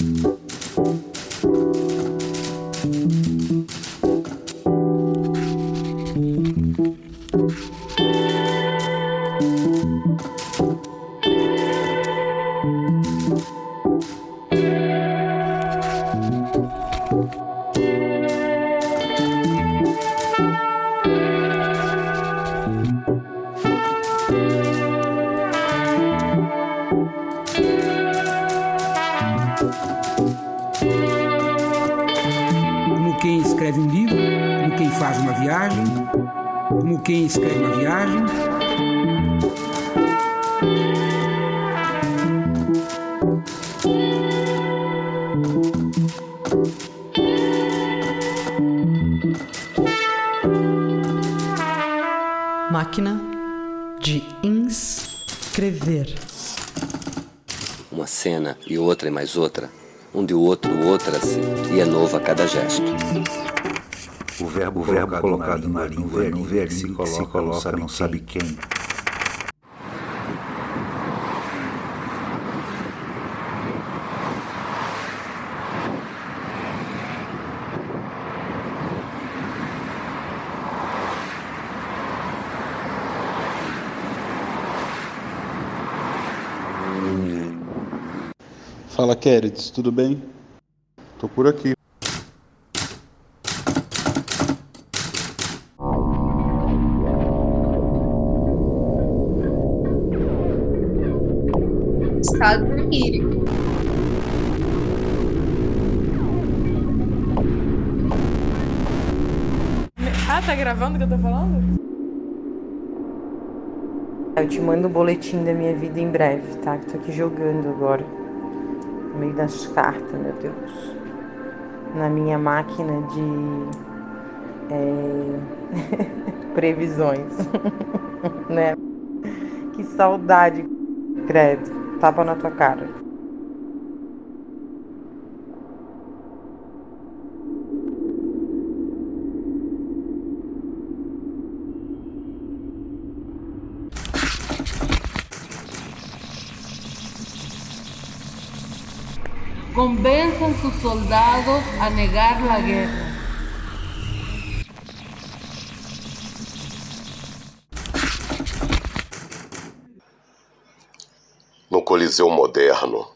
quem um de outro, outra-se, e é novo a cada gesto. O verbo, o verbo colocado na língua que se coloca, se coloca não sabe quem. Fala, Keretz, tudo bem? Tô por aqui. gravando o que eu tô falando? Eu te mando o boletim da minha vida em breve, tá? Que tô aqui jogando agora. Meio das cartas, meu Deus. Na minha máquina de é... previsões. né? Que saudade, credo. Tapa na tua cara. Convenzan sus soldados a negar la guerra. No Coliseu moderno,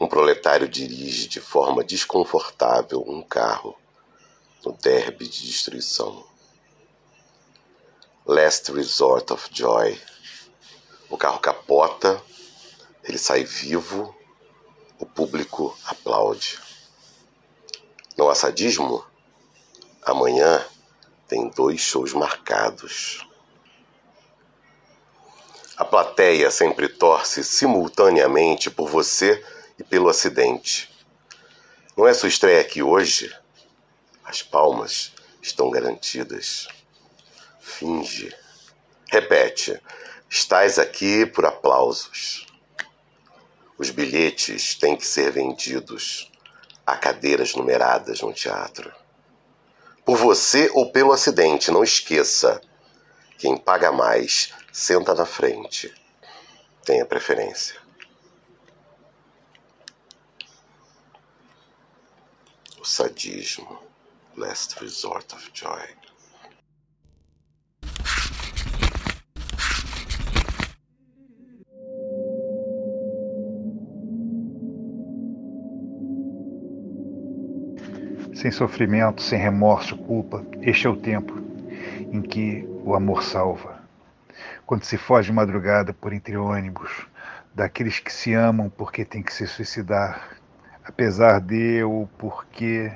um proletário dirige de forma desconfortável um carro no derby de destruição. Last Resort of Joy. O carro capota, ele sai vivo o público aplaude. Não há sadismo? Amanhã tem dois shows marcados. A plateia sempre torce simultaneamente por você e pelo acidente. Não é sua estreia aqui hoje? As palmas estão garantidas. Finge. Repete. Estás aqui por aplausos. Os bilhetes têm que ser vendidos a cadeiras numeradas no teatro. Por você ou pelo acidente, não esqueça. Quem paga mais senta na frente. Tenha preferência. O sadismo, last resort of joy. Sem sofrimento, sem remorso, culpa. Este é o tempo em que o amor salva. Quando se foge de madrugada por entre ônibus, daqueles que se amam porque tem que se suicidar, apesar de ou porque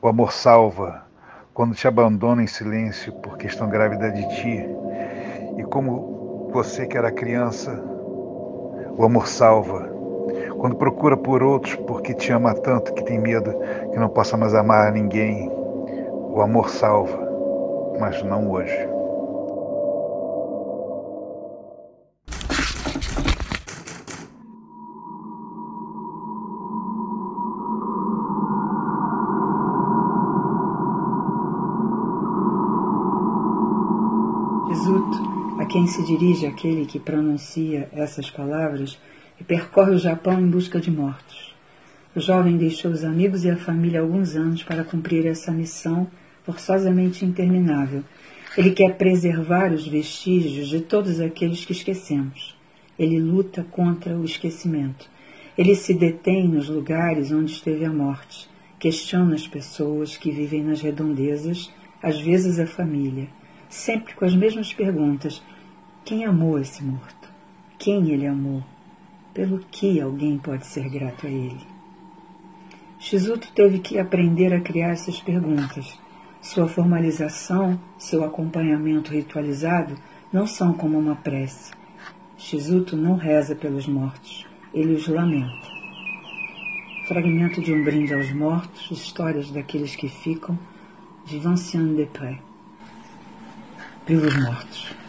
o amor salva quando te abandonam em silêncio porque estão grávida de ti. E como você que era criança, o amor salva quando procura por outros porque te ama tanto que tem medo que não possa mais amar a ninguém, o amor salva, mas não hoje. Jesuto, a quem se dirige aquele que pronuncia essas palavras, e percorre o Japão em busca de mortos. O jovem deixou os amigos e a família alguns anos para cumprir essa missão forçosamente interminável. Ele quer preservar os vestígios de todos aqueles que esquecemos. Ele luta contra o esquecimento. Ele se detém nos lugares onde esteve a morte, questiona as pessoas que vivem nas redondezas, às vezes a família, sempre com as mesmas perguntas: quem amou esse morto? Quem ele amou? Pelo que alguém pode ser grato a ele? Shizuto teve que aprender a criar essas perguntas. Sua formalização, seu acompanhamento ritualizado não são como uma prece. Shizuto não reza pelos mortos, ele os lamenta. Fragmento de um brinde aos mortos, histórias daqueles que ficam, de Vinciane Desprez. Viva os mortos.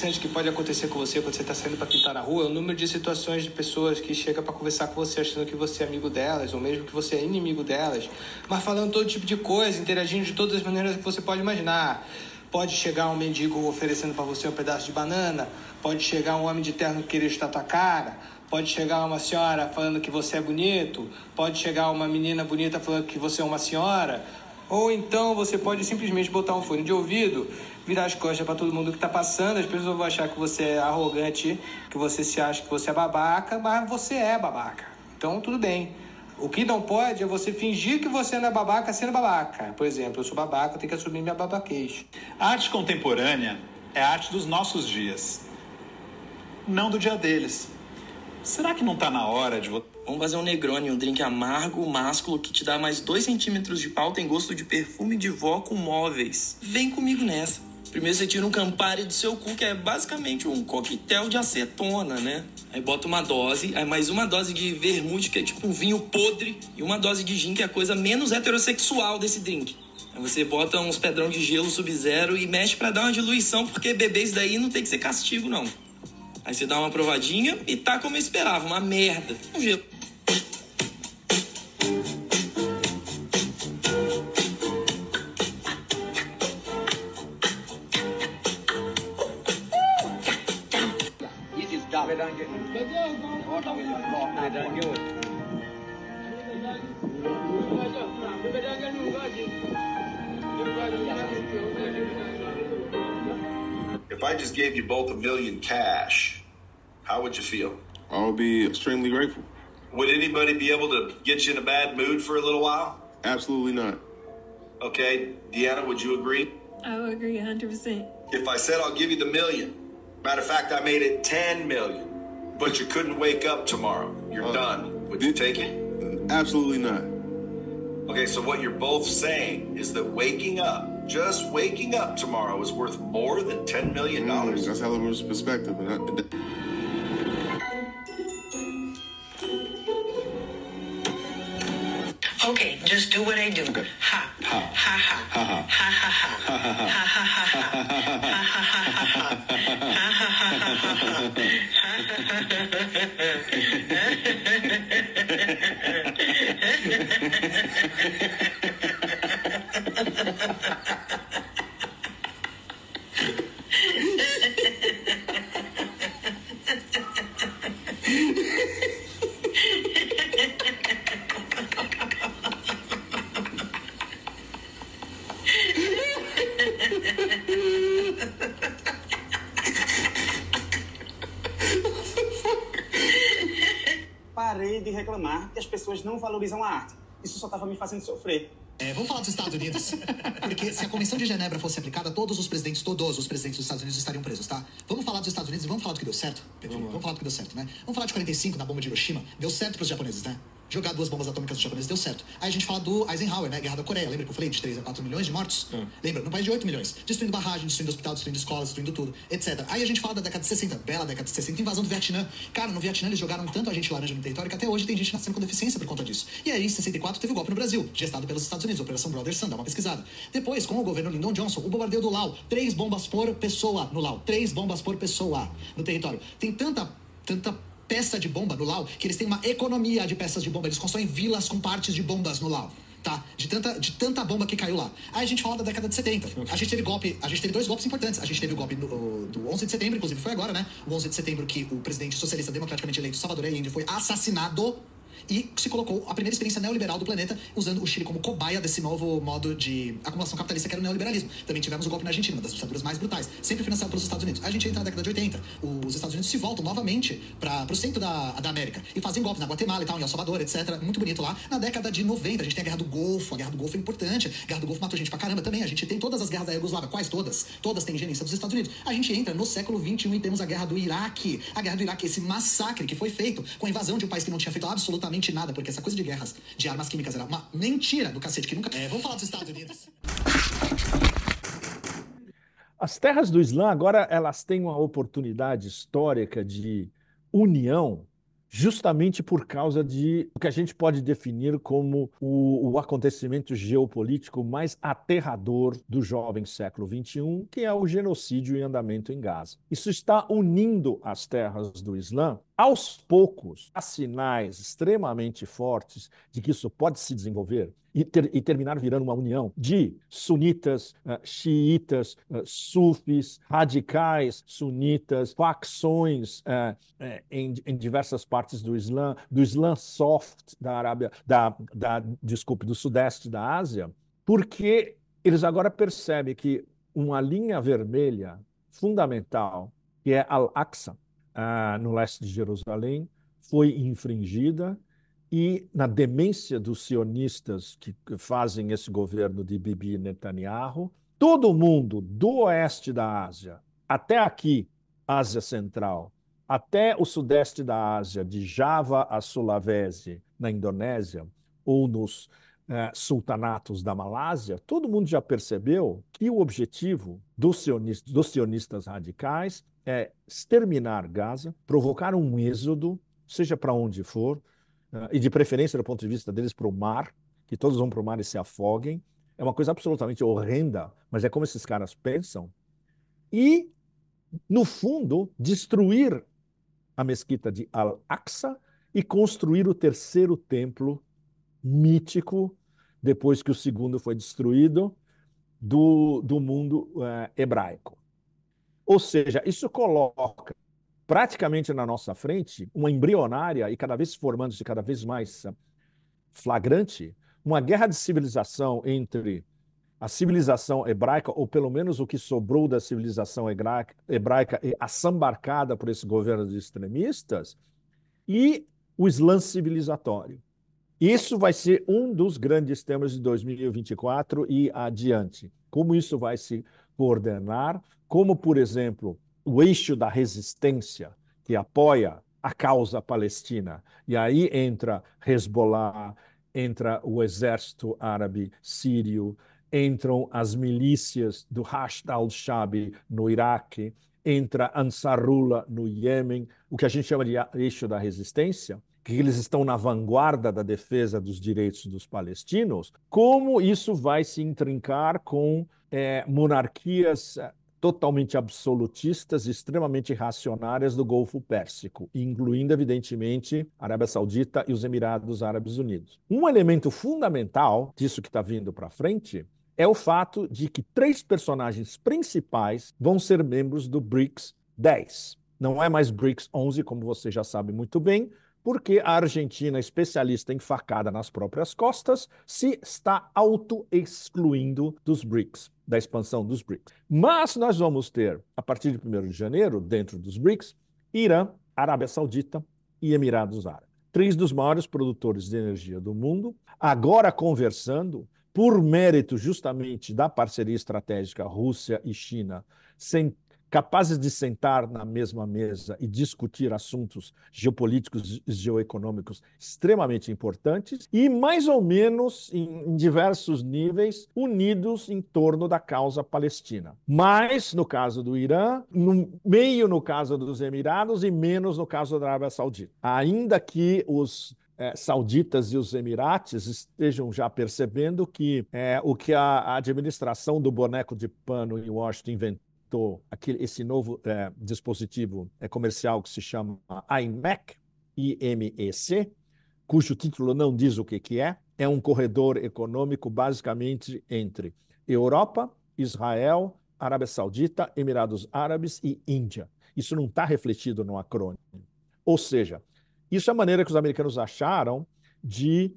Mais interessantes que pode acontecer com você quando você está saindo para pintar na rua é o número de situações de pessoas que chegam para conversar com você achando que você é amigo delas, ou mesmo que você é inimigo delas, mas falando todo tipo de coisa, interagindo de todas as maneiras que você pode imaginar. Pode chegar um mendigo oferecendo para você um pedaço de banana, pode chegar um homem de terno querer estar tua cara, pode chegar uma senhora falando que você é bonito, pode chegar uma menina bonita falando que você é uma senhora, ou então você pode simplesmente botar um fone de ouvido, virar as costas para todo mundo que está passando, as pessoas vão achar que você é arrogante, que você se acha que você é babaca, mas você é babaca. Então tudo bem. O que não pode é você fingir que você não é babaca sendo babaca. Por exemplo, eu sou babaca, eu tenho que assumir minha babaquez. A arte contemporânea é a arte dos nossos dias, não do dia deles. Será que não tá na hora de Vamos fazer um Negroni, um drink amargo, másculo, que te dá mais 2 centímetros de pau, tem gosto de perfume de vó com móveis. Vem comigo nessa. Primeiro você tira um Campari do seu cu, que é basicamente um coquetel de acetona, né? Aí bota uma dose, aí mais uma dose de vermute, que é tipo um vinho podre, e uma dose de gin, que é a coisa menos heterossexual desse drink. Aí você bota uns pedrão de gelo sub-zero e mexe para dar uma diluição, porque beber isso daí não tem que ser castigo, não. Aí você dá uma provadinha e tá como eu esperava, uma merda. Um gelo. Just gave you both a million cash, how would you feel? I would be extremely grateful. Would anybody be able to get you in a bad mood for a little while? Absolutely not. Okay, Deanna, would you agree? I would agree 100%. If I said I'll give you the million, matter of fact, I made it 10 million, but you couldn't wake up tomorrow, you're Uh, done. Would you take it? Absolutely not. Okay, so what you're both saying is that waking up, just waking up tomorrow is worth more than $10 million. Mm, that's hell of a perspective. Okay, just do what I do. Okay. Ha. Ha. Ha ha. Ha ha. Ha ha ha. Ha ha ha. Ha ha ha. Ha ha ha. pessoas não valorizam a arte. Isso só estava me fazendo sofrer. É, vamos falar dos Estados Unidos? Porque se a Convenção de Genebra fosse aplicada, todos os presidentes, todos os presidentes dos Estados Unidos estariam presos, tá? Vamos falar dos Estados Unidos e vamos falar do que deu certo? Pedro? Vamos falar do que deu certo, né? Vamos falar de 45, na bomba de Hiroshima. Deu certo pros japoneses, né? Jogar duas bombas atômicas nos japoneses deu certo. Aí a gente fala do Eisenhower, né? Guerra da Coreia. Lembra que eu falei de 3 a 4 milhões de mortos? Hum. Lembra? No país de 8 milhões. Destruindo barragem, destruindo hospital, destruindo escolas, destruindo tudo, etc. Aí a gente fala da década de 60, bela década de 60, invasão do Vietnã. Cara, no Vietnã eles jogaram tanto a gente laranja no território que até hoje tem gente nascendo com deficiência por conta disso. E aí, em 64, teve o golpe no Brasil, gestado pelos Estados Unidos, Operação Brother Sun, dá uma pesquisada. Depois, com o governo Lyndon Johnson, o bombardeio do Lau, três bombas por pessoa no Lau, três bombas por pessoa no território. Tem tanta, tanta peça de bomba no Lau que eles têm uma economia de peças de bomba. Eles constroem vilas com partes de bombas no Lau. Tá? De tanta, de tanta bomba que caiu lá. Aí a gente fala da década de 70. A gente teve golpe, a gente teve dois golpes importantes. A gente teve o golpe do, do 11 de setembro, inclusive foi agora, né? O 11 de setembro que o presidente socialista democraticamente eleito Salvador Allende foi assassinado e se colocou a primeira experiência neoliberal do planeta, usando o Chile como cobaia desse novo modo de acumulação capitalista que era o neoliberalismo. Também tivemos o golpe na Argentina, uma das ditaduras mais brutais, sempre financiado pelos Estados Unidos. A gente entra na década de 80, os Estados Unidos se voltam novamente para o centro da, da América e fazem golpes na Guatemala e tal, em El Salvador, etc. Muito bonito lá. Na década de 90, a gente tem a Guerra do Golfo, a Guerra do Golfo é importante, a Guerra do Golfo matou gente pra caramba também. A gente tem todas as guerras da Iugoslávia, quais todas? Todas têm gerência dos Estados Unidos. A gente entra no século 21 e temos a Guerra do Iraque. A Guerra do Iraque, esse massacre que foi feito com a invasão de um país que não tinha feito absolutamente nada, porque essa coisa de guerras de armas químicas era uma mentira do cacete que nunca. É, vamos falar dos Estados Unidos. As terras do Islã agora elas têm uma oportunidade histórica de união justamente por causa de o que a gente pode definir como o, o, acontecimento geopolítico mais aterrador do jovem século XXI, que é o genocídio em andamento em Gaza. Isso está unindo as terras do Islã. Aos poucos, há sinais extremamente fortes de que isso pode se desenvolver e, ter, e terminar virando uma união de sunitas, uh, xiitas, uh, sufis, radicais sunitas, facções uh, em, em, diversas partes do Islã, do Islã soft da Arábia, da, da, desculpe, do sudeste da Ásia, porque eles agora percebem que uma linha vermelha fundamental, que é Al-Aqsa, no leste de Jerusalém, foi infringida e na demência dos sionistas que fazem esse governo de Bibi Netanyahu, todo mundo do oeste da Ásia até aqui, Ásia Central, até o sudeste da Ásia, de Java a Sulawesi, na Indonésia, ou nos eh, sultanatos da Malásia, todo mundo já percebeu que o objetivo dos sionistas, dos sionistas radicais é exterminar Gaza, provocar um êxodo, seja para onde for, uh, e de preferência do ponto de vista deles para o mar, que todos vão para o mar e se afoguem. É uma coisa absolutamente horrenda, mas é como esses caras pensam. E, no fundo, destruir a mesquita de Al-Aqsa e construir o terceiro templo mítico, depois que o segundo foi destruído, do, do mundo uh, hebraico. Ou seja, isso coloca praticamente na nossa frente uma embrionária e cada vez formando-se cada vez mais flagrante uma guerra de civilização entre a civilização hebraica, ou pelo menos o que sobrou da civilização hebraica, assambarcada por esse governo de extremistas, e o Islã civilizatório. Isso vai ser um dos grandes temas de 2024 e adiante. Como isso vai se coordenar, como, por exemplo, o eixo da resistência que apoia a causa palestina. E aí entra Hezbollah, entra o exército árabe sírio, entram as milícias do Hashd al-Shabi no Iraque, entra Ansarullah no Iêmen, o que a gente chama de eixo da resistência, que eles estão na vanguarda da defesa dos direitos dos palestinos, como isso vai se intrincar com é, monarquias totalmente absolutistas extremamente reacionárias do Golfo Pérsico, incluindo, evidentemente, a Arábia Saudita e os Emirados Árabes Unidos. Um elemento fundamental disso que está vindo para frente é o fato de que três personagens principais vão ser membros do BRICS 10. Não é mais BRICS 11, como você já sabe muito bem, porque a Argentina, especialista em facada nas próprias costas, se está auto-excluindo dos BRICS, da expansão dos BRICS. Mas nós vamos ter, a partir de 1 de janeiro, dentro dos BRICS, Irã, Arábia Saudita e Emirados Árabes. Três dos maiores produtores de energia do mundo, agora conversando, por mérito justamente da parceria estratégica Rússia e China, sem capazes de sentar na mesma mesa e discutir assuntos geopolíticos e geoeconômicos extremamente importantes e, mais ou menos, em, em diversos níveis, unidos em torno da causa palestina. Mais no caso do Irã, no meio no caso dos Emirados e menos no caso da Arábia Saudita. Ainda que os é, sauditas e os emirates estejam já percebendo que é, o que a, a administração do boneco de pano em Washington inventou aquele, esse novo é, dispositivo é, comercial que se chama IMEC, cujo título não diz o que, que é, é um corredor econômico basicamente entre Europa, Israel, Arábia Saudita, Emirados Árabes e Índia. Isso não está refletido no acrônimo. Ou seja, isso é a maneira que os americanos acharam de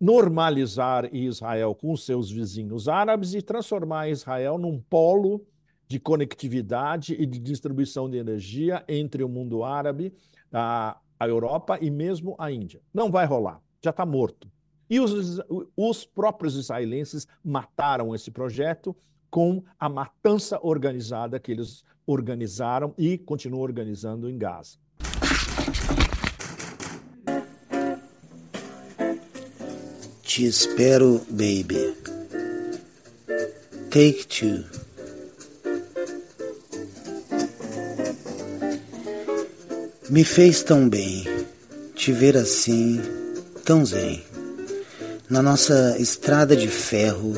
normalizar Israel com seus vizinhos árabes e transformar Israel num polo de conectividade e de distribuição de energia entre o mundo árabe, a, a Europa e mesmo a Índia. Não vai rolar, já está morto. E os, os próprios israelenses mataram esse projeto com a matança organizada que eles organizaram e continuam organizando em Gaza. Te espero, baby. Take two. Me fez tão bem te ver assim, tão zen. Na nossa estrada de ferro,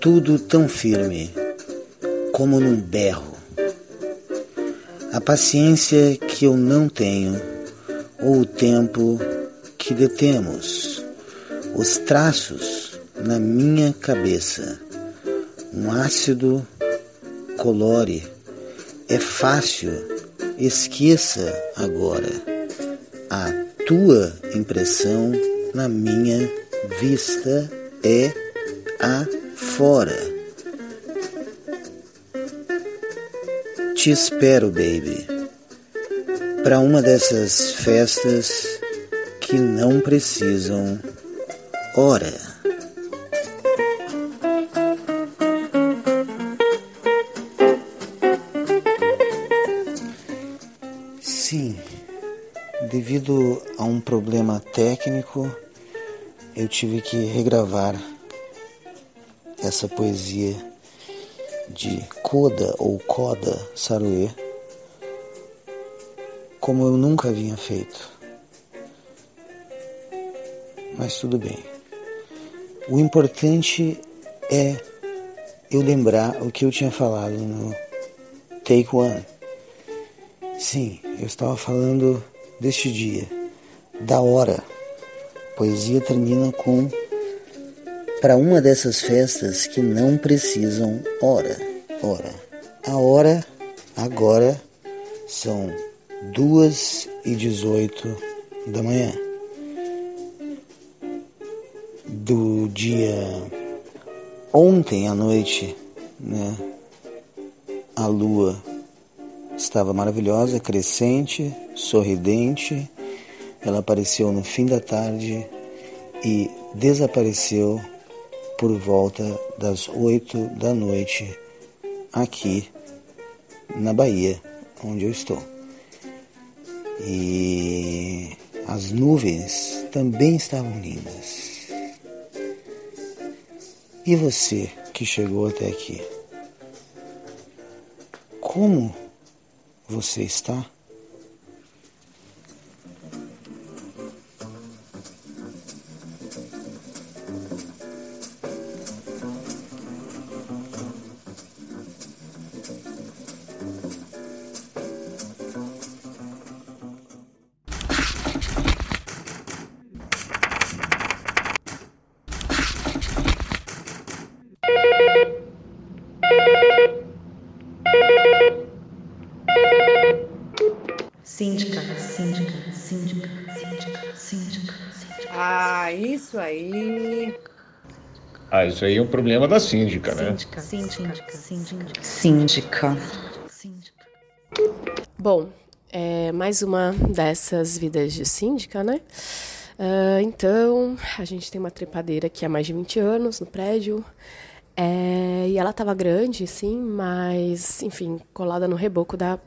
tudo tão firme, como num berro. A paciência que eu não tenho, ou o tempo que detemos, os traços na minha cabeça, um ácido colore, é fácil Esqueça agora a tua impressão na minha vista é a fora. Te espero, baby, para uma dessas festas que não precisam hora. Problema técnico, eu tive que regravar essa poesia de Coda ou Coda Saruê como eu nunca havia feito. Mas tudo bem. O importante é eu lembrar o que eu tinha falado no Take One. Sim, eu estava falando deste dia, da hora. Poesia termina com para uma dessas festas que não precisam hora. Hora. A hora agora são duas e dezoito da manhã do dia ontem à noite, né? A lua Estava maravilhosa, crescente, sorridente. Ela apareceu no fim da tarde e desapareceu por volta das oito da noite aqui na Bahia, onde eu estou. E as nuvens também estavam lindas. E você que chegou até aqui? Como você está? Ah, isso aí é um problema da síndica, né? Síndica, síndica, síndica. Síndica. Bom, é mais uma dessas vidas de síndica, né? Uh, então, a gente tem uma trepadeira aqui há mais de 20 anos no prédio. É, e ela estava grande, sim, mas, enfim, colada no reboco da,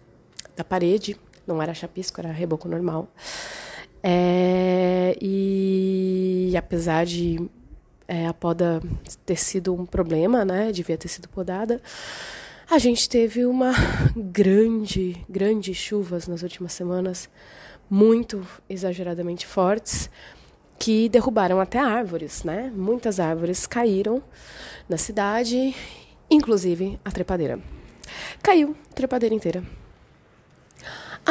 da parede. Não era chapisco, era reboco normal. É, e apesar de é, a poda ter sido um problema, né? Devia ter sido podada. A gente teve uma grande, grandes chuvas nas últimas semanas, muito exageradamente fortes, que derrubaram até árvores, né? Muitas árvores caíram na cidade, inclusive a trepadeira. Caiu a trepadeira inteira.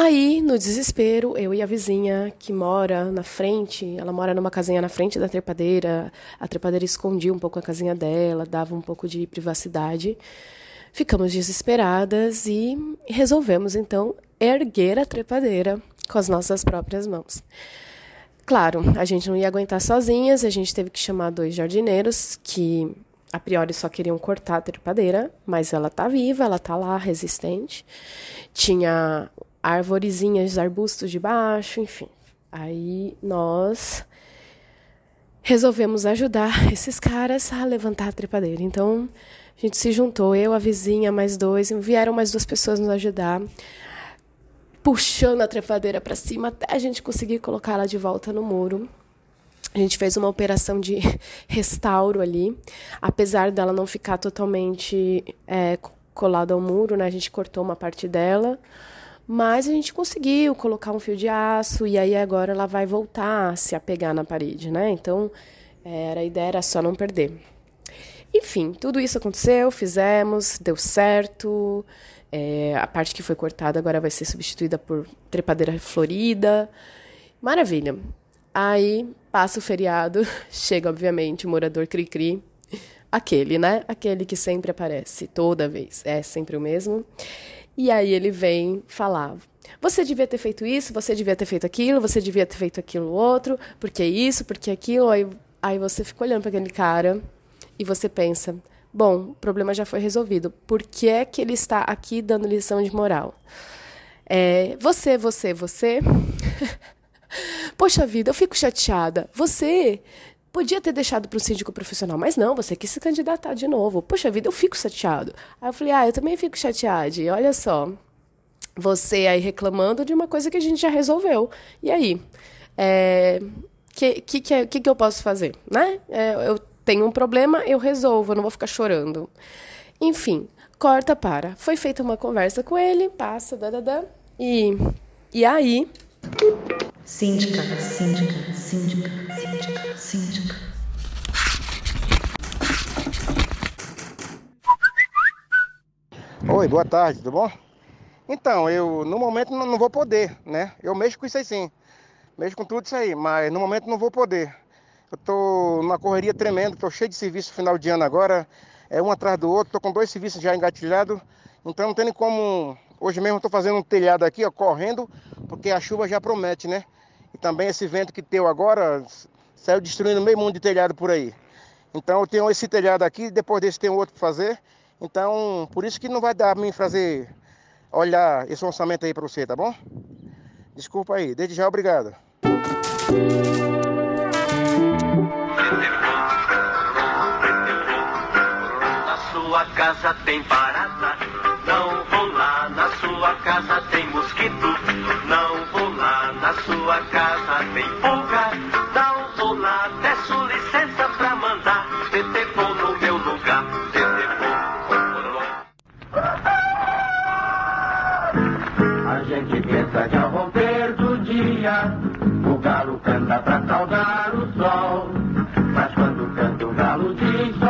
Aí, no desespero, eu e a vizinha, que mora na frente, ela mora numa casinha na frente da trepadeira, a trepadeira escondia um pouco a casinha dela, dava um pouco de privacidade. Ficamos desesperadas e resolvemos então erguer a trepadeira com as nossas próprias mãos. Claro, a gente não ia aguentar sozinhas, a gente teve que chamar dois jardineiros que a priori só queriam cortar a trepadeira, mas ela tá viva, ela tá lá resistente. Tinha arvorezinhas, arbustos de baixo, enfim. Aí nós resolvemos ajudar esses caras a levantar a trepadeira. Então a gente se juntou, eu, a vizinha, mais dois, vieram mais duas pessoas nos ajudar, puxando a trepadeira para cima até a gente conseguir colocá-la de volta no muro. A gente fez uma operação de restauro ali, apesar dela não ficar totalmente é, colada ao muro, né? A gente cortou uma parte dela. Mas a gente conseguiu colocar um fio de aço e aí agora ela vai voltar a se apegar na parede, né? Então, era, a ideia era só não perder. Enfim, tudo isso aconteceu, fizemos, deu certo. É, a parte que foi cortada agora vai ser substituída por trepadeira florida. Maravilha. Aí passa o feriado, chega, obviamente, o morador cri-cri. Aquele, né? Aquele que sempre aparece, toda vez. É sempre o mesmo. E aí ele vem falar: você devia ter feito isso, você devia ter feito aquilo, você devia ter feito aquilo outro, porque isso, porque aquilo. Aí, aí você fica olhando para aquele cara e você pensa: bom, o problema já foi resolvido. Por que é que ele está aqui dando lição de moral? É, você, você, você. Poxa vida, eu fico chateada. Você Podia ter deixado para o síndico profissional, mas não, você quis se candidatar de novo. Poxa vida, eu fico chateado. Aí eu falei, ah, eu também fico chateado. E olha só, você aí reclamando de uma coisa que a gente já resolveu. E aí? O é, que, que, que, que, eu posso fazer? Né? É, eu tenho um problema, eu resolvo, eu não vou ficar chorando. Enfim, corta para. Foi feita uma conversa com ele, passa, dadadá. E, e aí Síndica, síndica, síndica, síndica, síndica. Oi, boa tarde, tudo bom? Então, eu no momento não, não vou poder, né? Eu mexo com isso aí sim. Mexo com tudo isso aí, mas no momento não vou poder. Eu tô numa correria tremenda, tô cheio de serviço final de ano agora, é um atrás do outro, tô com dois serviços já engatilhados, então não tem como Hoje mesmo estou fazendo um telhado aqui, ó, correndo, porque a chuva já promete, né? E também esse vento que deu agora saiu destruindo meio mundo de telhado por aí. Então eu tenho esse telhado aqui, depois desse tem outro para fazer. Então, por isso que não vai dar para mim fazer, olhar esse orçamento aí para você, tá bom? Desculpa aí, desde já, obrigado. Sua casa tem parada não mosquito. Não vou lá, na sua casa tem pulga. Não vou lá, peço licença pra mandar. Tetepô no meu lugar. Tetepô. A gente pensa que ao romper do dia, o galo canta pra saudar o sol. Mas quando canta o galo diz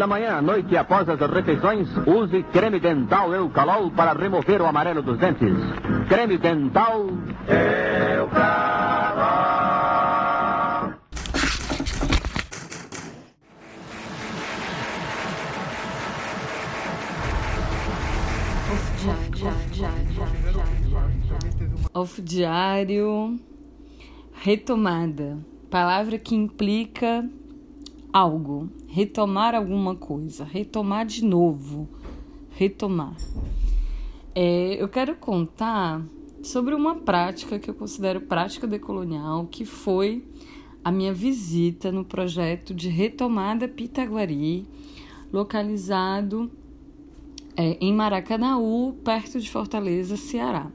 Pela manhã, à noite e após as refeições, use creme dental Eucalol para remover o amarelo dos dentes. Creme dental Eucalol. Off diário, retomada. Palavra que implica algo, retomar alguma coisa, retomar de novo, retomar. É, eu quero contar sobre uma prática que eu considero prática decolonial, que foi a minha visita no projeto de retomada Pitaguari, localizado é, em Maracanaú, perto de Fortaleza, Ceará.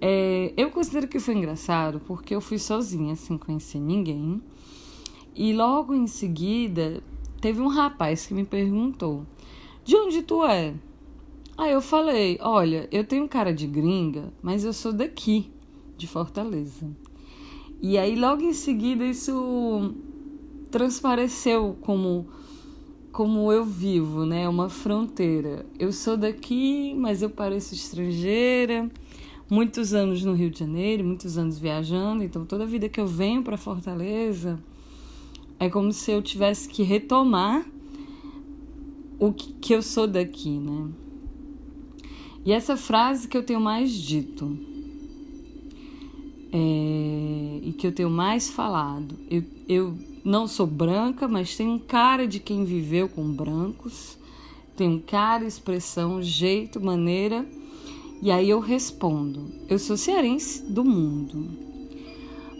É, eu considero que foi engraçado porque eu fui sozinha, sem conhecer ninguém. E logo em seguida, teve um rapaz que me perguntou: De onde tu é? Aí eu falei: Olha, eu tenho cara de gringa, mas eu sou daqui, de Fortaleza. E aí logo em seguida isso transpareceu como como eu vivo, né? Uma fronteira. Eu sou daqui, mas eu pareço estrangeira muitos anos no Rio de Janeiro, muitos anos viajando, então toda vida que eu venho para Fortaleza é como se eu tivesse que retomar o que, eu sou daqui, né? E essa frase que eu tenho mais dito é, e que eu tenho mais falado, eu, eu não sou branca, mas tenho cara de quem viveu com brancos, tenho cara, expressão, jeito, maneira e aí eu respondo: eu sou cearense do mundo.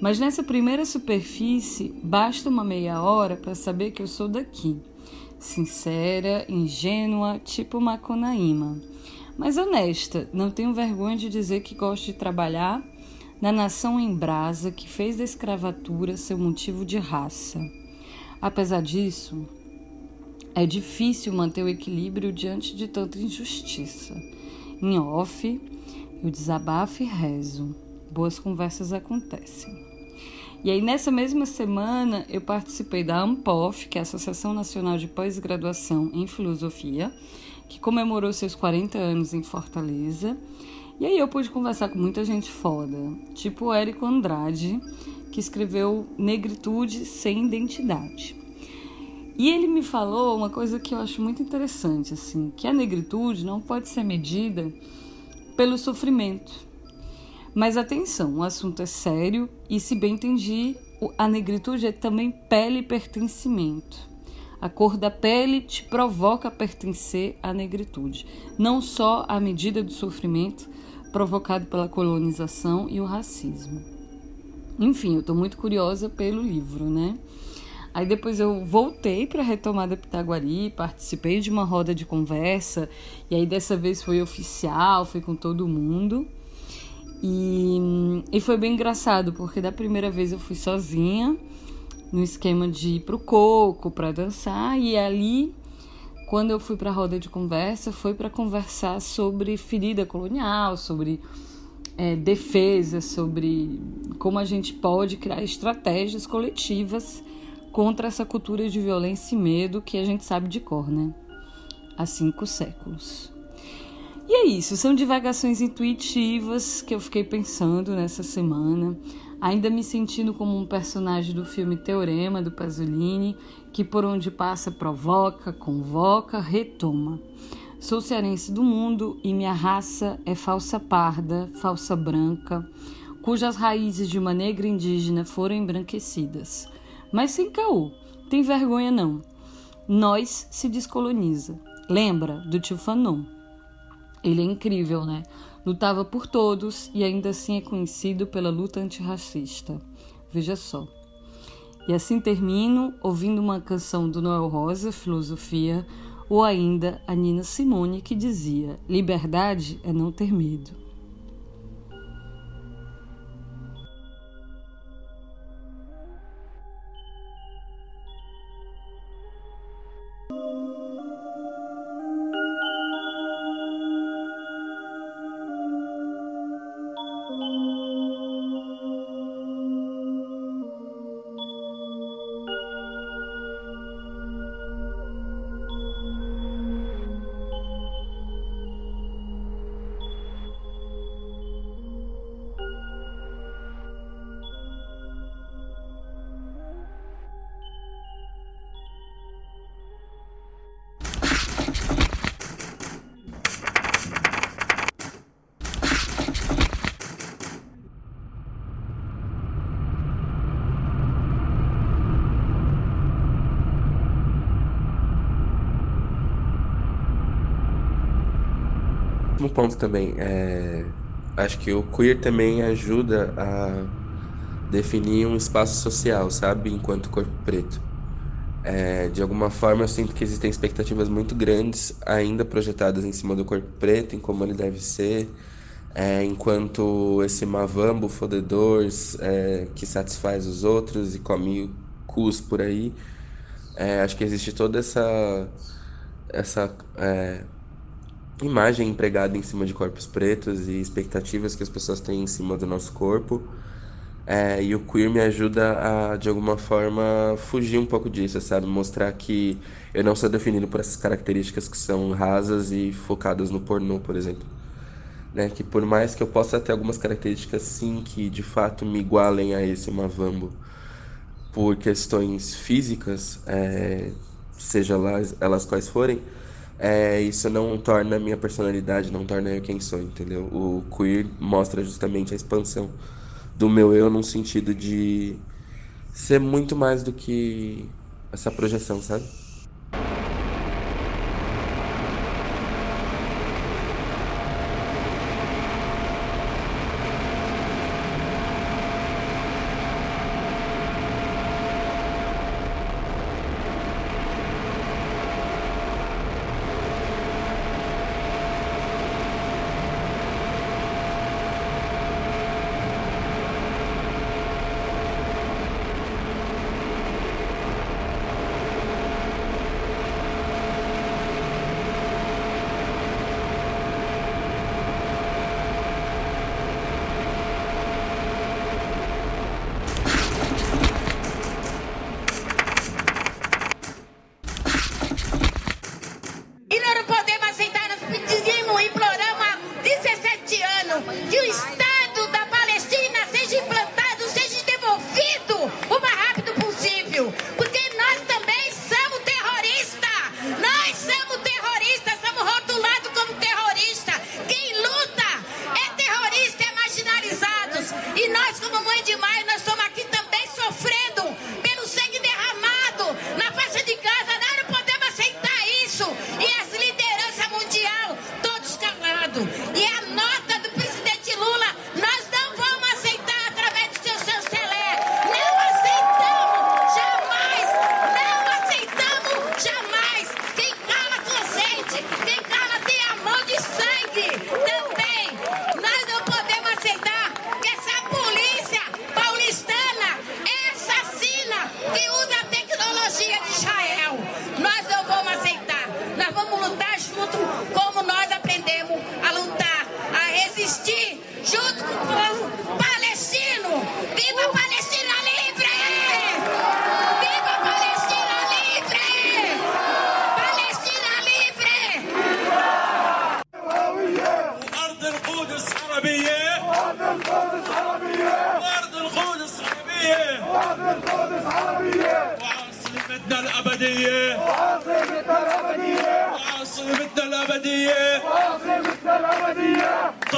Mas nessa primeira superfície, basta uma meia hora para saber que eu sou daqui. Sincera, ingênua, tipo Macunaíma. Mas honesta, não tenho vergonha de dizer que gosto de trabalhar na nação em brasa que fez da escravatura seu motivo de raça. Apesar disso, é difícil manter o equilíbrio diante de tanta injustiça. Em off, eu desabafo e rezo. Boas conversas acontecem. E aí, nessa mesma semana, eu participei da AMPOF, que é a Associação Nacional de Pós-Graduação em Filosofia, que comemorou seus 40 anos em Fortaleza. E aí eu pude conversar com muita gente foda, tipo o Érico Andrade, que escreveu Negritude sem Identidade. E ele me falou uma coisa que eu acho muito interessante, assim, que a negritude não pode ser medida pelo sofrimento. Mas atenção, o assunto é sério e, se bem entendi, a negritude é também pele e pertencimento. A cor da pele te provoca pertencer à negritude, não só à medida do sofrimento provocado pela colonização e o racismo. Enfim, eu estou muito curiosa pelo livro, né? Aí depois eu voltei para a retomada Pitaguari, participei de uma roda de conversa, e aí dessa vez foi oficial, foi com todo mundo. E, e foi bem engraçado, porque da primeira vez eu fui sozinha, no esquema de ir pro coco para dançar, e ali quando eu fui para a roda de conversa, foi para conversar sobre ferida colonial, sobre é, defesa, sobre como a gente pode criar estratégias coletivas contra essa cultura de violência e medo que a gente sabe de cor, né? Há cinco séculos. E é isso, são divagações intuitivas que eu fiquei pensando nessa semana, ainda me sentindo como um personagem do filme Teorema do Pasolini, que por onde passa provoca, convoca, retoma. Sou cearense do mundo e minha raça é falsa parda, falsa branca, cujas raízes de uma negra indígena foram embranquecidas. Mas sem caô, tem vergonha não. Nós se descoloniza. Lembra do tio Fanon? Ele é incrível, né? Lutava por todos e ainda assim é conhecido pela luta antirracista. Veja só. E assim termino ouvindo uma canção do Noel Rosa, Filosofia, ou ainda a Nina Simone que dizia: Liberdade é não ter medo. Ponto também. É, acho que o queer também ajuda a, definir um espaço social, sabe? Enquanto corpo preto. É, de alguma forma, eu sinto que existem expectativas muito grandes ainda projetadas em cima do corpo preto, em como ele deve ser, é, enquanto esse mavambo fodedor é, que satisfaz os outros e come cus por aí. É, acho que existe toda essa, essa é, imagem empregada em cima de corpos pretos e expectativas que as pessoas têm em cima do nosso corpo. É, e o queer me ajuda a, de alguma forma, fugir um pouco disso, sabe? Mostrar que eu não sou definido por essas características que são rasas e focadas no pornô, por exemplo. Né? Que por mais que eu possa ter algumas características, sim, que de fato me igualem a esse Mavambo por questões físicas, é, seja lá elas quais forem, é, isso não torna a minha personalidade, não torna eu quem sou, entendeu? O queer mostra justamente a expansão do meu eu num sentido de ser muito mais do que essa projeção, sabe?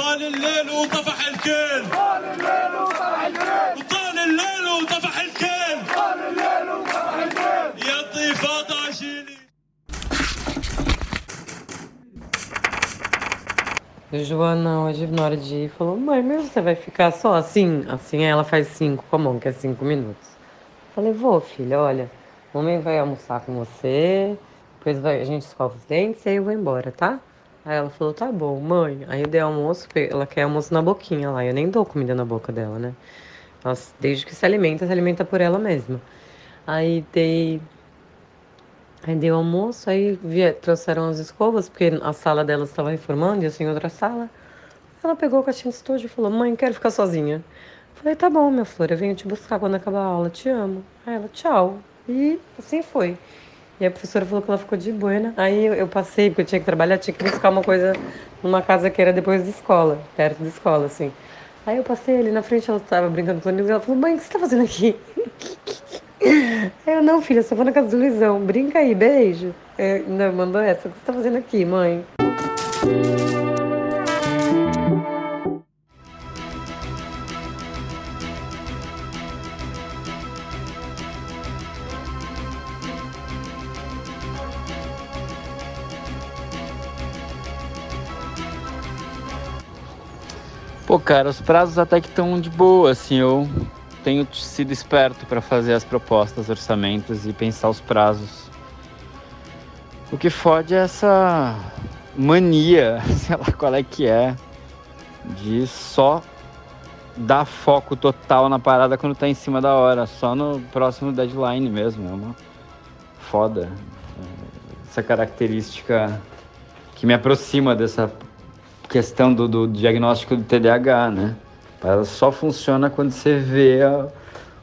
الأبدية طال الليل وطفح الكل طال الليل وطفح الكل وطال الليل وطفح الكل طال الليل وطفح الكل يا طيفة عشيني Joana, hoje, na hora de ir, falou: Mãe, mas você vai ficar só assim? Assim ela faz cinco com a mão, que é cinco minutos. Falei: Vou, filha, olha, mamãe vai almoçar com você, depois vai, a gente escova os dentes e aí eu vou embora, tá? Aí ela falou: Tá bom, mãe. Aí eu dei almoço, ela quer almoço na boquinha lá, eu nem dou comida na boca dela, né? Ela, desde que se alimenta, se alimenta por ela mesma. Aí dei Aí deu almoço, aí vie- trouxeram as escovas, porque a sala dela estava reformando e assim outra sala. Ela pegou a caixinha de estojo e falou: Mãe, quero ficar sozinha. Falei: Tá bom, minha flor, eu venho te buscar quando acabar a aula, te amo. Aí ela: Tchau. E assim foi. E a professora falou que ela ficou de buena. Aí eu, eu passei, porque eu tinha que trabalhar, tinha que buscar uma coisa numa casa que era depois da escola, perto da escola, assim. Aí eu passei ali na frente, ela estava brincando com os amigos, ela falou: Mãe, o que você tá fazendo aqui? Eu, não, filha, só vou na casa do Luizão. Brinca aí, beijo. É, ainda mandou essa. O que você tá fazendo aqui, mãe? Pô, cara, os prazos até que estão de boa, assim, eu tenho sido esperto para fazer as propostas, orçamentos e pensar os prazos. O que fode é essa mania, sei lá qual é que é, de só dar foco total na parada quando tá em cima da hora, só no próximo deadline mesmo. É uma foda essa característica que me aproxima dessa questão do, do diagnóstico do TDAH, né? Ela só funciona quando você vê a,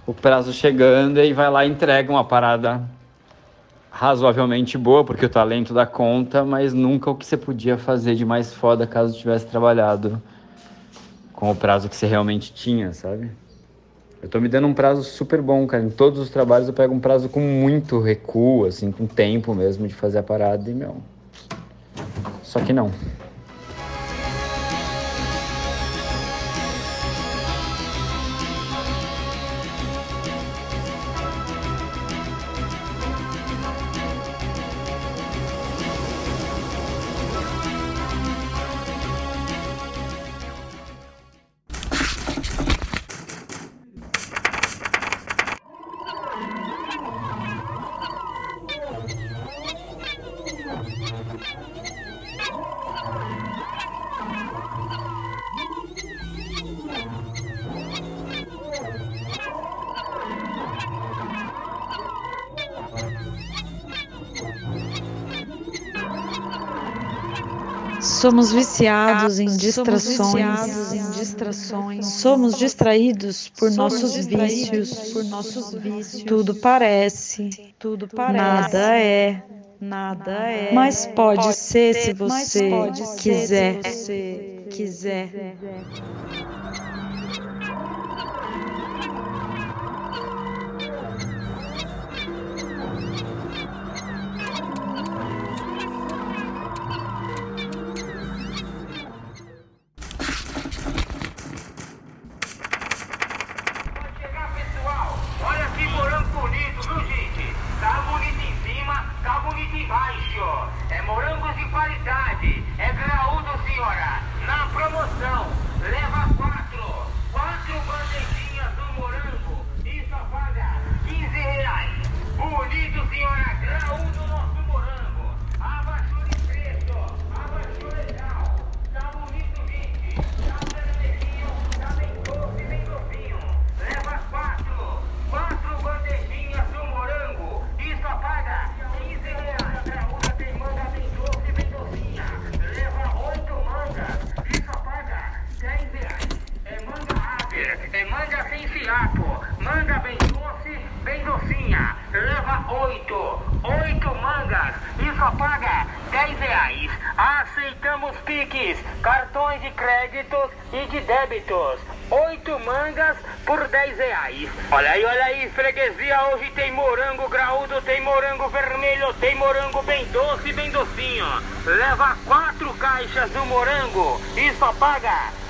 o prazo chegando e vai lá e entrega uma parada razoavelmente boa, porque o talento dá conta, mas nunca o que você podia fazer de mais foda caso tivesse trabalhado com o prazo que você realmente tinha, sabe? Eu tô me dando um prazo super bom, cara. Em todos os trabalhos eu pego um prazo com muito recuo, assim, com tempo mesmo de fazer a parada e, meu. Só que não. Somos viciados em distrações. em distrações. Somos distraídos por nossos vícios. Por nossos vícios. Tudo parece. Tudo parece. Nada é. Nada é. Mas pode, pode ser se você quiser. Se quiser. quiser.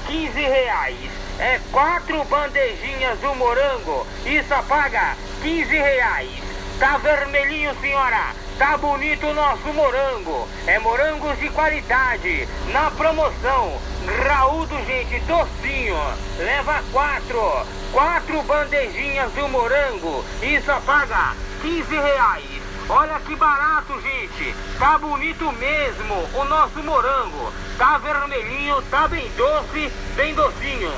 15 reais. É quatro bandejinhas do morango só paga 15 reais. Tá vermelhinho, senhora. Tá bonito o nosso morango. É morangos de qualidade. Na promoção. Graúdo, gente, docinho. Leva quatro. Quatro bandejinhas do morango. Só paga 15 reais. Olha que barato, gente. Tá bonito mesmo o nosso morango. Tá vermelhinho, tá bem doce, bem docinho.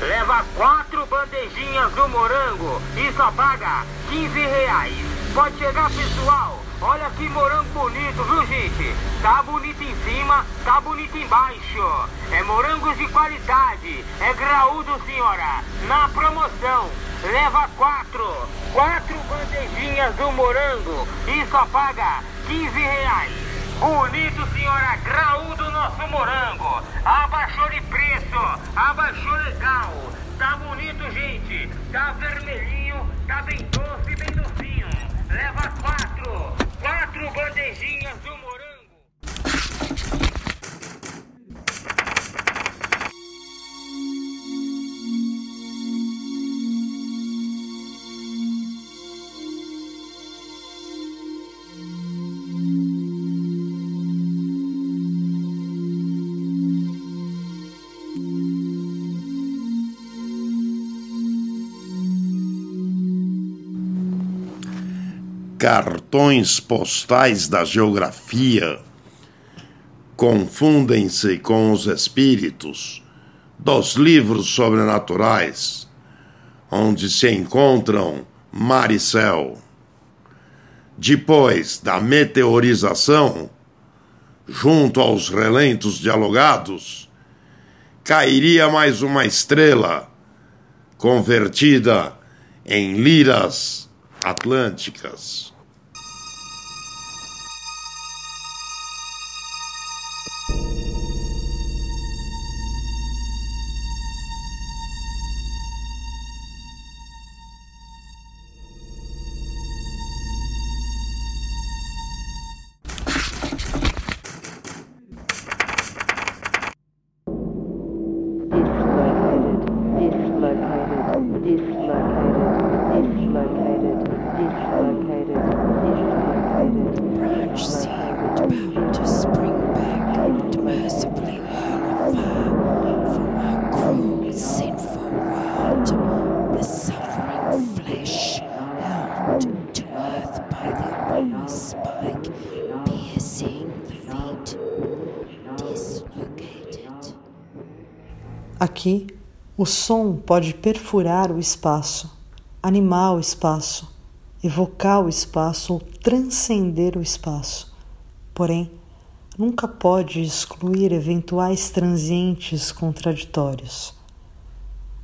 Leva quatro bandejinhas do morango e só paga 15 reais. Pode chegar, pessoal. Olha que morango bonito, viu, gente? Tá bonito em cima, tá bonito embaixo. É morangos de qualidade. É graúdo, senhora. Na promoção. Leva quatro. Quatro bandejinhas do morango e só paga 15 reais. Bonito, senhora, graúdo nosso morango. Abaixou de preço, abaixou legal. Tá bonito, gente. Tá vermelhinho, tá bem doce, bem docinho. Leva quatro, quatro bandejinhas do cartões postais da geografia confundem-se com os espíritos dos livros sobrenaturais, onde se encontram mar e céu. Depois da meteorização, junto aos relentos dialogados, cairia mais uma estrela convertida em liras atlânticas. Som pode perfurar o espaço, animar o espaço, evocar o espaço ou transcender o espaço. Porém, nunca pode excluir eventuais transientes contraditórios.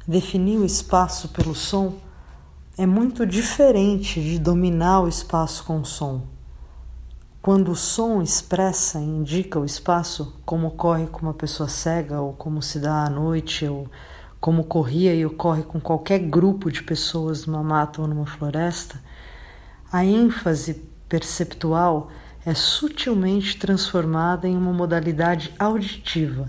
Definir o espaço pelo som é muito diferente de dominar o espaço com o som. Quando o som expressa e indica o espaço, como ocorre com uma pessoa cega, ou como se dá à noite, ou como ocorria e ocorre com qualquer grupo de pessoas numa mata ou numa floresta, a ênfase perceptual é sutilmente transformada em uma modalidade auditiva,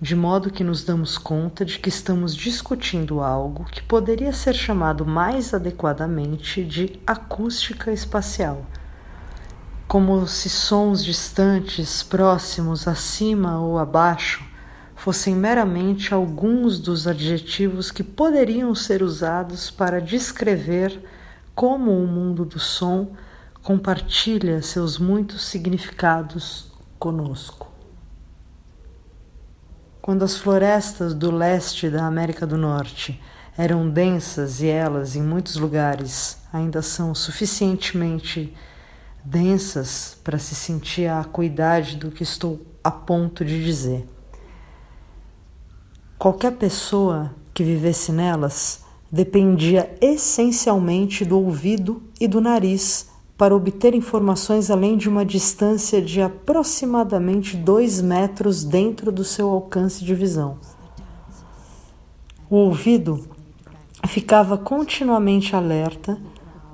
de modo que nos damos conta de que estamos discutindo algo que poderia ser chamado mais adequadamente de acústica espacial. Como se sons distantes, próximos, acima ou abaixo fossem meramente alguns dos adjetivos que poderiam ser usados para descrever como o mundo do som compartilha seus muitos significados conosco. Quando as florestas do leste da América do Norte eram densas e elas, em muitos lugares, ainda são suficientemente densas para se sentir a acuidade do que estou a ponto de dizer. Qualquer pessoa que vivesse nelas dependia essencialmente do ouvido e do nariz para obter informações além de uma distância de aproximadamente dois metros dentro do seu alcance de visão. O ouvido ficava continuamente alerta,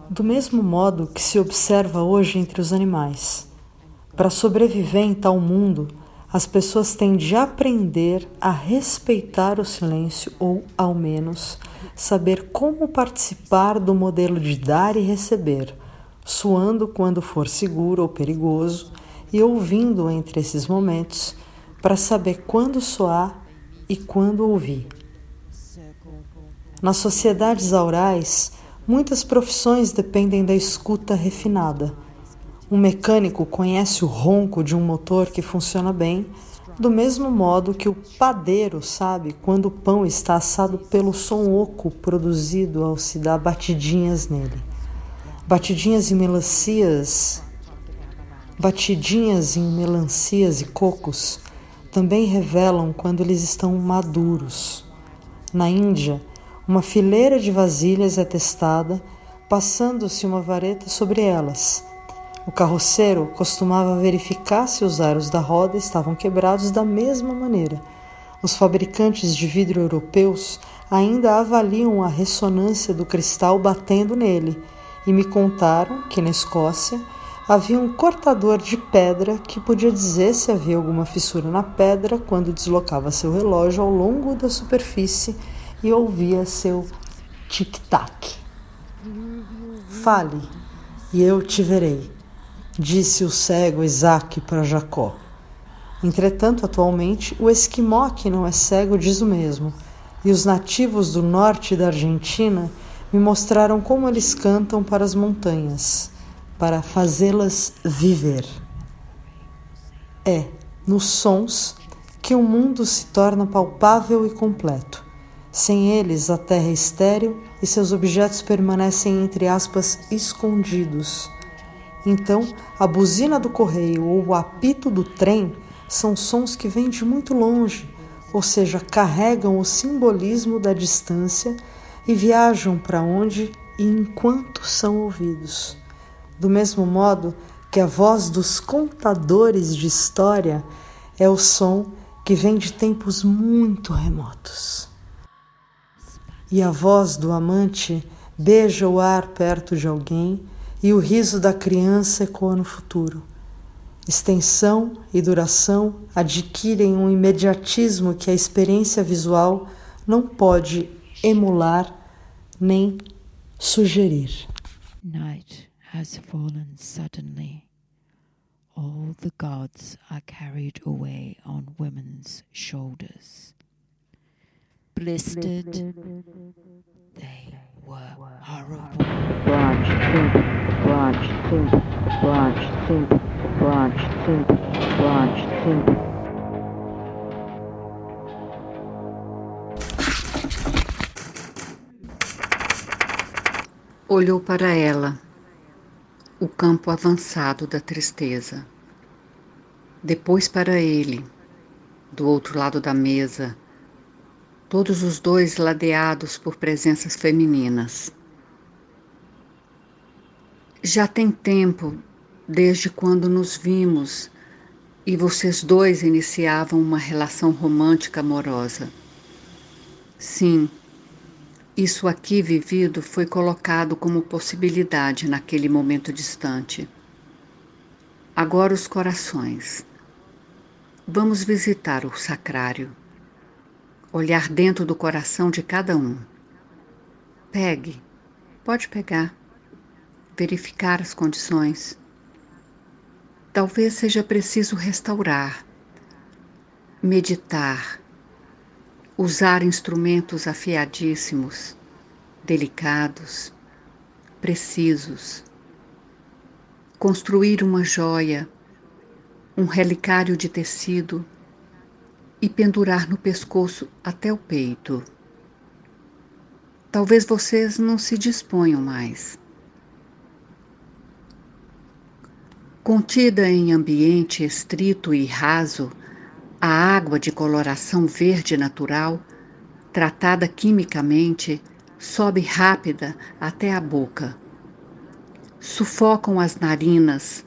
do mesmo modo que se observa hoje entre os animais. Para sobreviver em tal mundo, as pessoas têm de aprender a respeitar o silêncio ou, ao menos, saber como participar do modelo de dar e receber, suando quando for seguro ou perigoso e ouvindo entre esses momentos para saber quando soar e quando ouvir. Nas sociedades aurais, muitas profissões dependem da escuta refinada. Um mecânico conhece o ronco de um motor que funciona bem, do mesmo modo que o padeiro sabe quando o pão está assado pelo som oco produzido ao se dar batidinhas nele. Batidinhas em melancias, batidinhas em melancias e cocos também revelam quando eles estão maduros. Na Índia, uma fileira de vasilhas é testada, passando-se uma vareta sobre elas. O carroceiro costumava verificar se os aros da roda estavam quebrados da mesma maneira. Os fabricantes de vidro europeus ainda avaliam a ressonância do cristal batendo nele e me contaram que na Escócia havia um cortador de pedra que podia dizer se havia alguma fissura na pedra quando deslocava seu relógio ao longo da superfície e ouvia seu tic-tac. Fale, e eu te verei, disse o cego Isaac para Jacó. Entretanto, atualmente, o esquimó que não é cego diz o mesmo, e os nativos do norte da Argentina me mostraram como eles cantam para as montanhas. para fazê-las viver. É nos sons que o mundo se torna palpável e completo. Sem eles, a terra é estéril e seus objetos permanecem, entre aspas, escondidos. Então, a buzina do correio ou o apito do trem são sons que vêm de muito longe, ou seja, carregam o simbolismo da distância e viajam para onde e enquanto são ouvidos. Do mesmo modo que a voz dos contadores de história é o som que vem de tempos muito remotos. E a voz do amante beija o ar perto de alguém e o riso da criança ecoa no futuro. Extensão e duração adquirem um imediatismo que a experiência visual não pode emular nem sugerir. Night has fallen suddenly. All the gods are carried away on women's shoulders. Blistered, they were horrible. Watch, think, watch, think, watch, think, watch, think. Olhou para ela, o campo avançado da tristeza. Depois para ele, do outro lado da mesa, todos os dois ladeados por presenças femininas. Já tem tempo desde quando nos vimos e vocês dois iniciavam uma relação romântica amorosa. Sim, isso aqui vivido foi colocado como possibilidade naquele momento distante. Agora os corações. Vamos visitar o sacrário. Olhar dentro do coração de cada um. Pegue, pode pegar. Verificar as condições. Talvez seja preciso restaurar, meditar usar instrumentos afiadíssimos, delicados, precisos, construir uma joia, um relicário de tecido e pendurar no pescoço até o peito. Talvez vocês não se disponham mais. Contida em ambiente estrito e raso, a água de coloração verde natural, tratada quimicamente, sobe rápida até a boca. Sufocam as narinas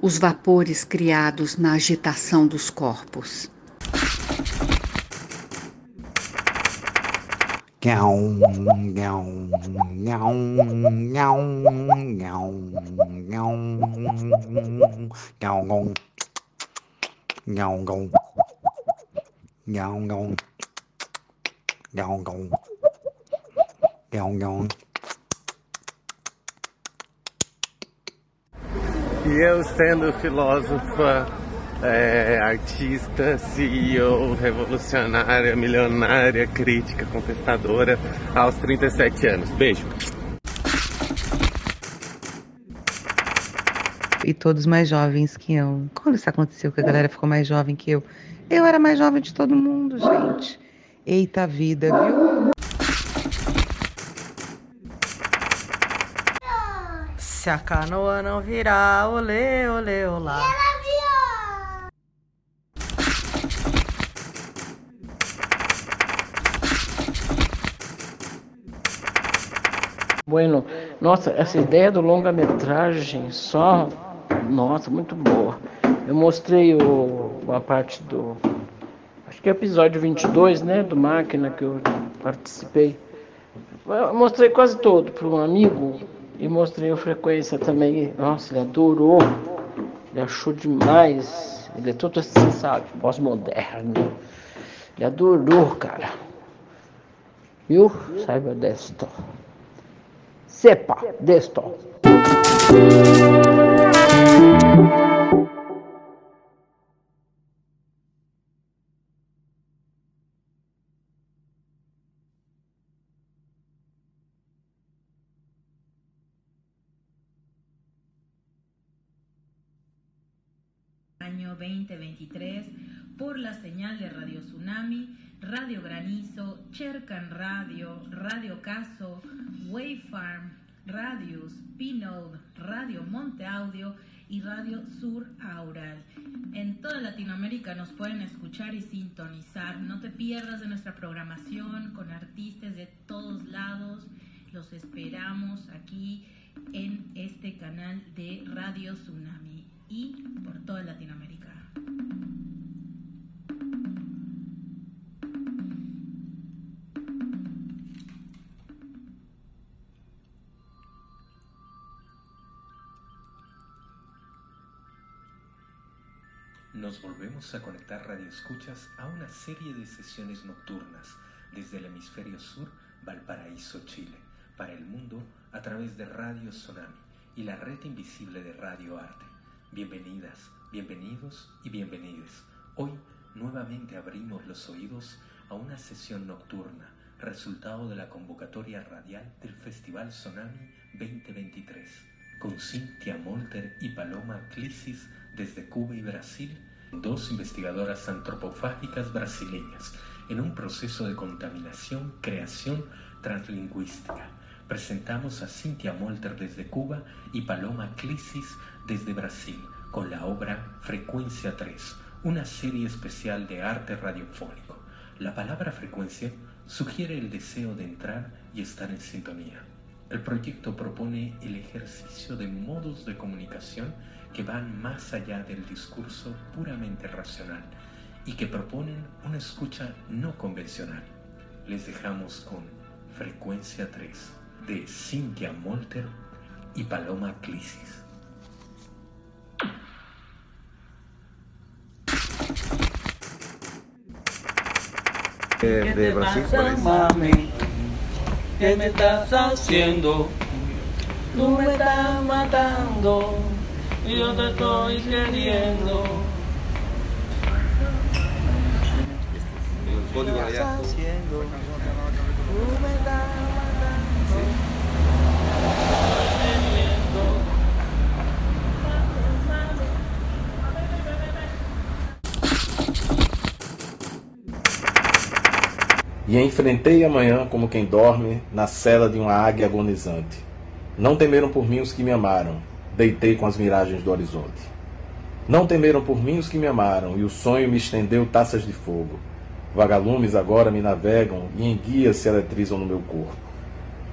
os vapores criados na agitação dos corpos. Nhọn nhọn. Nhọn nhọn. Nhọn nhọn. E eu sendo filósofa, é, artista, CEO, revolucionária, milionária, crítica, contestadora, aos 37 anos. Beijo. E todos mais jovens que eu. Quando isso aconteceu que a galera ficou mais jovem que eu? Eu era mais jovem de todo mundo, gente. Eita vida, viu? Se a canoa não virar, olê, olê, olá. Bueno, nossa, essa ideia do longa-metragem só, nossa, muito boa. Eu mostrei o, a parte do. Acho que é episódio 22, né? Do Máquina que eu participei. Eu mostrei quase todo para um amigo e mostrei a frequência também. Nossa, ele adorou. Ele achou demais. Ele é todo assim, sabe? Pós-moderno. Ele adorou, cara. Viu? Saiba desto. Sepa desto. Año 2023 por la señal de Radio Tsunami, Radio Granizo, Chercan Radio, Radio Caso, Wayfarm, Radius, Pinode, Radio Monte Audio y Radio Sur Aural. En toda Latinoamérica nos pueden escuchar y sintonizar. No te pierdas de nuestra programación con artistas de todos lados. Los esperamos aquí en este canal de Radio Tsunami y por toda Latinoamérica. Nos volvemos a conectar radioescuchas a una serie de sesiones nocturnas desde el hemisferio sur, Valparaíso, Chile, para el mundo a través de Radio Tsunami y la red invisible de Radio Arte. Bienvenidas, bienvenidos y bienvenides. Hoy nuevamente abrimos los oídos a una sesión nocturna, resultado de la convocatoria radial del Festival Tsunami 2023, con Cynthia Molter y Paloma Clisis desde Cuba y Brasil, dos investigadoras antropofágicas brasileñas, en un proceso de contaminación, creación translingüística. Presentamos a Cynthia Molter desde Cuba y Paloma Clisis desde Brasil con la obra Frecuencia 3, una serie especial de arte radiofónico. La palabra frecuencia sugiere el deseo de entrar y estar en sintonía. El proyecto propone el ejercicio de modos de comunicación que van más allá del discurso puramente racional y que proponen una escucha no convencional. Les dejamos con Frecuencia 3 de Cynthia Molter y Paloma Clisis. ¿Qué te pasa, mami? ¿Qué me estás haciendo? Tú me estás matando y yo te estoy queriendo. El código allá. Tú me estás E enfrentei a manhã como quem dorme na cela de uma águia agonizante. Não temeram por mim os que me amaram, deitei com as miragens do horizonte. Não temeram por mim os que me amaram, e o sonho me estendeu taças de fogo. Vagalumes agora me navegam e em guias se eletrizam no meu corpo.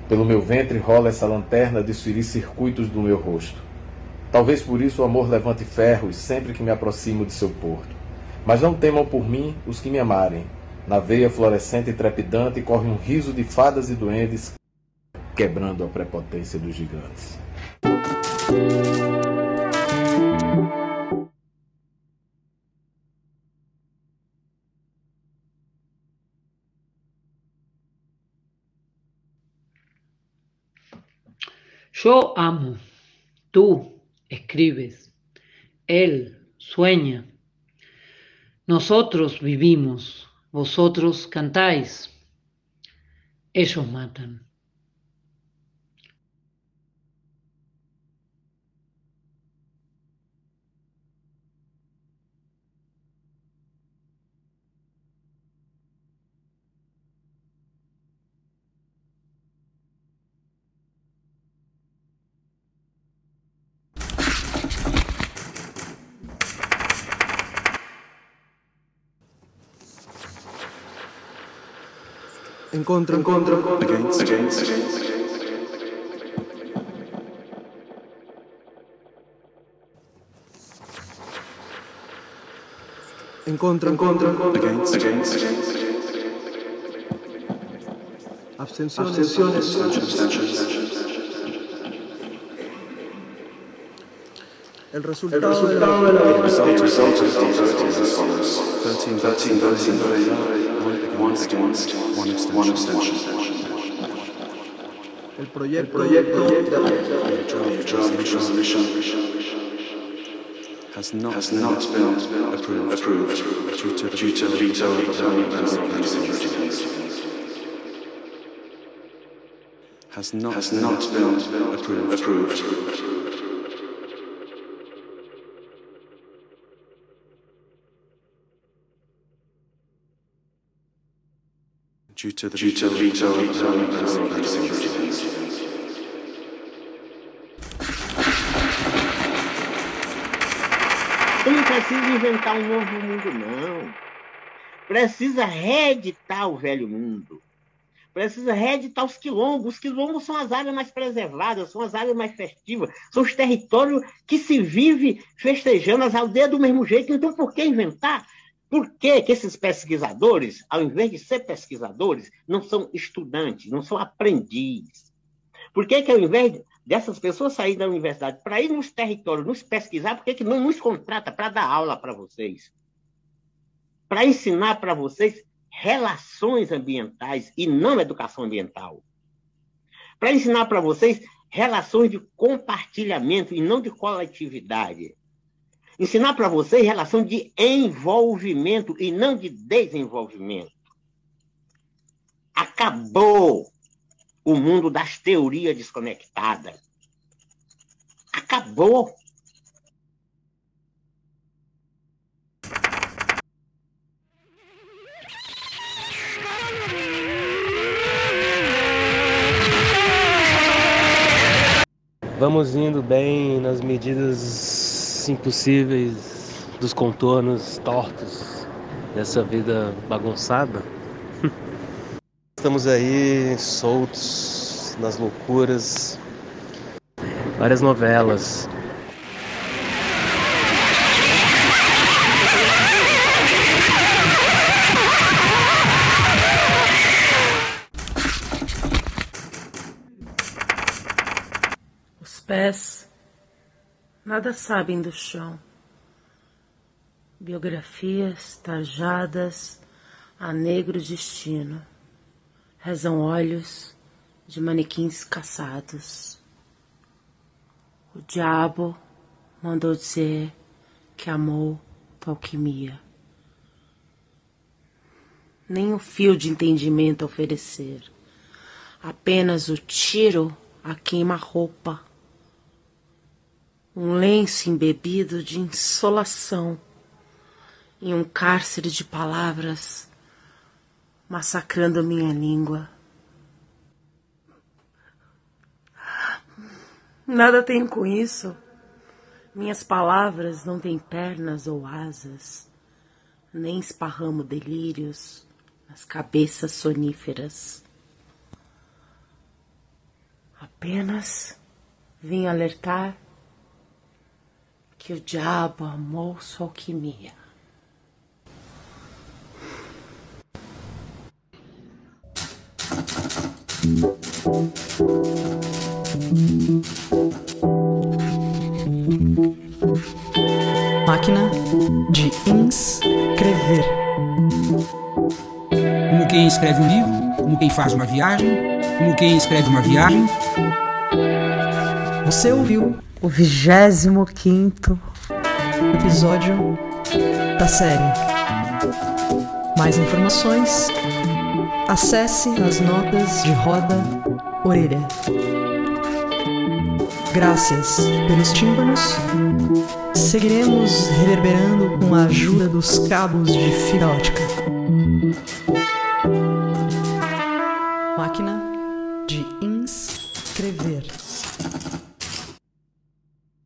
Pelo meu ventre rola essa lanterna a desferir circuitos do meu rosto. Talvez por isso o amor levante ferros sempre que me aproximo de seu porto. Mas não temam por mim os que me amarem. Na veia florescente e trepidante corre um riso de fadas e duendes, quebrando a prepotência dos gigantes. Yo amo, tú escribes, él sueña, nosotros vivimos, vosotros cantáis, ellos matan. En contra, en contra, en contra. Against, against, against. En contra, en contra, en contra. Against, against, against. Abstenciones. Abstenciones. Abstenciones. El resultado, El resultado de la votación. Result is as follows. 13, 13, 13, 1 against, 1 abstention. El proyecto, The draft resolution has not, has not been approved, approved. Due to the due to the veto of the Parliament Security Council. Has not, has not been approved, approved due to the veto Você não precisa inventar um novo mundo, não. Precisa reeditar o velho mundo. Precisa reeditar os quilombos. Os quilombos são as áreas mais preservadas, são as áreas mais festivas, são os territórios que se vive festejando as aldeias do mesmo jeito. Então, por que inventar? Por que, que esses pesquisadores, ao invés de ser pesquisadores, não são estudantes, não são aprendizes? Por que, que ao invés dessas pessoas saírem da universidade para ir nos territórios, nos pesquisar, por que, que não nos contrata para dar aula para vocês? Para ensinar para vocês relações ambientais e não educação ambiental. Para ensinar para vocês relações de compartilhamento e não de coletividade. Ensinar para vocês relação de envolvimento e não de desenvolvimento. Acabou o mundo das teorias desconectadas. Acabou. Vamos indo bem nas medidas impossíveis dos contornos tortos dessa vida bagunçada. Estamos aí soltos nas loucuras, várias novelas. Nada sabem do chão. Biografias tajadas a negro destino. Rezam olhos de manequins caçados. O diabo mandou dizer que amou tua alquimia. Nem o fio de entendimento oferecer. Apenas o tiro a queima-roupa. Um lenço embebido de insolação em um cárcere de palavras massacrando minha língua. Nada tenho com isso. Minhas palavras não têm pernas ou asas, nem esparramo delírios nas cabeças soníferas. Apenas vim alertar que o diabo amou sua alquimia. Máquina de inscrever. Como quem escreve um livro, como quem faz uma viagem, como quem escreve uma viagem. Você ouviu o 25 episódio da série. Mais informações, acesse as notas de roda orelha. Graças pelos tímpanos. Seguiremos reverberando com a ajuda dos cabos de fibra ótica.